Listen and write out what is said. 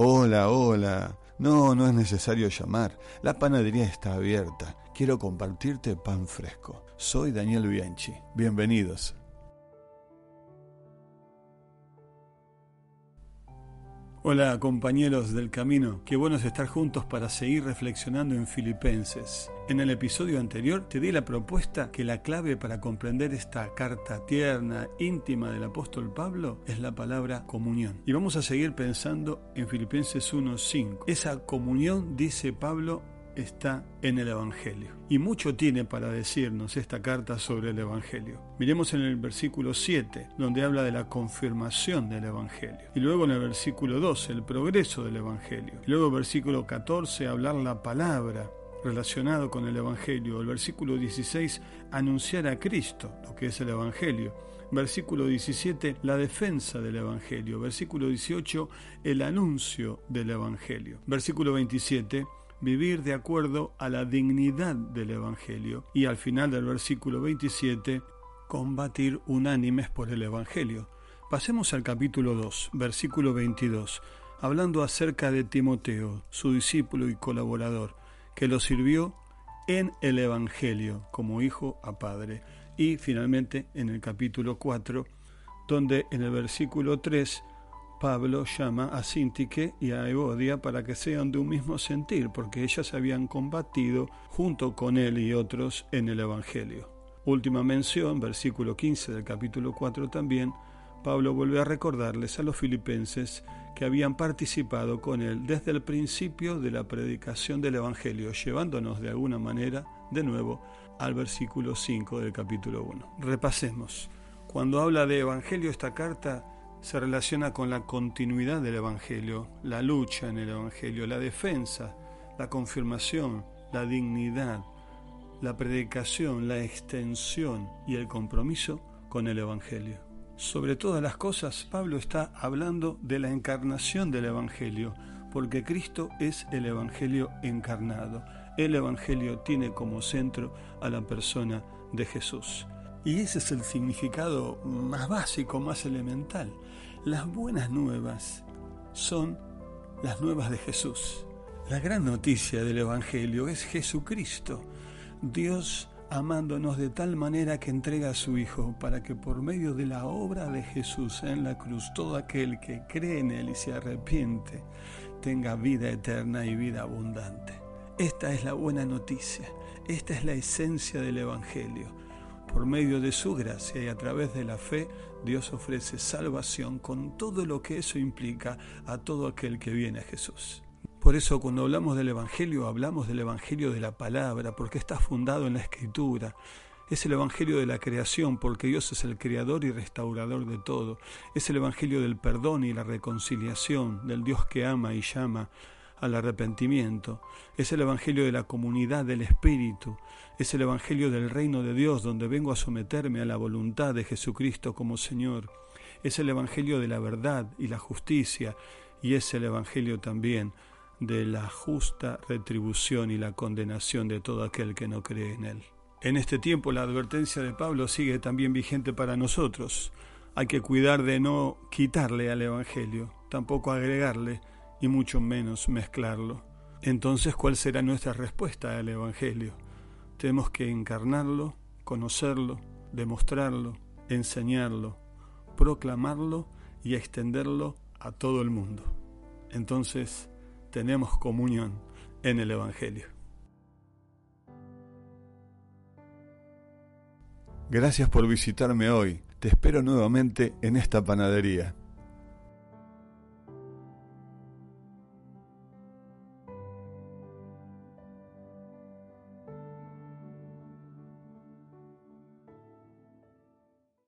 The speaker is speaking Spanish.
Hola, hola. No, no es necesario llamar. La panadería está abierta. Quiero compartirte pan fresco. Soy Daniel Bianchi. Bienvenidos. Hola compañeros del camino, qué bueno es estar juntos para seguir reflexionando en Filipenses. En el episodio anterior te di la propuesta que la clave para comprender esta carta tierna, íntima del apóstol Pablo es la palabra comunión. Y vamos a seguir pensando en Filipenses 1.5. Esa comunión, dice Pablo, está en el Evangelio. Y mucho tiene para decirnos esta carta sobre el Evangelio. Miremos en el versículo 7, donde habla de la confirmación del Evangelio. Y luego en el versículo 12, el progreso del Evangelio. Luego versículo 14, hablar la palabra relacionado con el Evangelio. El versículo 16, anunciar a Cristo, lo que es el Evangelio. Versículo 17, la defensa del Evangelio. Versículo 18, el anuncio del Evangelio. Versículo 27, vivir de acuerdo a la dignidad del Evangelio. Y al final del versículo 27, combatir unánimes por el Evangelio. Pasemos al capítulo 2, versículo 22, hablando acerca de Timoteo, su discípulo y colaborador, que lo sirvió en el Evangelio como hijo a padre. Y finalmente en el capítulo 4, donde en el versículo 3 Pablo llama a Sintique y a Evodia para que sean de un mismo sentir, porque ellas habían combatido junto con él y otros en el Evangelio. Última mención, versículo 15 del capítulo 4 también, Pablo vuelve a recordarles a los filipenses que habían participado con él desde el principio de la predicación del Evangelio, llevándonos de alguna manera de nuevo al versículo 5 del capítulo 1. Repasemos. Cuando habla de Evangelio esta carta, se relaciona con la continuidad del Evangelio, la lucha en el Evangelio, la defensa, la confirmación, la dignidad, la predicación, la extensión y el compromiso con el Evangelio. Sobre todas las cosas, Pablo está hablando de la encarnación del Evangelio, porque Cristo es el Evangelio encarnado. El Evangelio tiene como centro a la persona de Jesús. Y ese es el significado más básico, más elemental. Las buenas nuevas son las nuevas de Jesús. La gran noticia del Evangelio es Jesucristo, Dios amándonos de tal manera que entrega a su Hijo para que por medio de la obra de Jesús en la cruz todo aquel que cree en Él y se arrepiente tenga vida eterna y vida abundante. Esta es la buena noticia, esta es la esencia del Evangelio por medio de su gracia y a través de la fe, Dios ofrece salvación con todo lo que eso implica a todo aquel que viene a Jesús. Por eso cuando hablamos del Evangelio, hablamos del Evangelio de la palabra, porque está fundado en la Escritura. Es el Evangelio de la creación, porque Dios es el creador y restaurador de todo. Es el Evangelio del perdón y la reconciliación, del Dios que ama y llama al arrepentimiento. Es el Evangelio de la comunidad del Espíritu. Es el Evangelio del reino de Dios donde vengo a someterme a la voluntad de Jesucristo como Señor. Es el Evangelio de la verdad y la justicia. Y es el Evangelio también de la justa retribución y la condenación de todo aquel que no cree en Él. En este tiempo la advertencia de Pablo sigue también vigente para nosotros. Hay que cuidar de no quitarle al Evangelio, tampoco agregarle, y mucho menos mezclarlo. Entonces, ¿cuál será nuestra respuesta al Evangelio? Tenemos que encarnarlo, conocerlo, demostrarlo, enseñarlo, proclamarlo y extenderlo a todo el mundo. Entonces, tenemos comunión en el Evangelio. Gracias por visitarme hoy. Te espero nuevamente en esta panadería.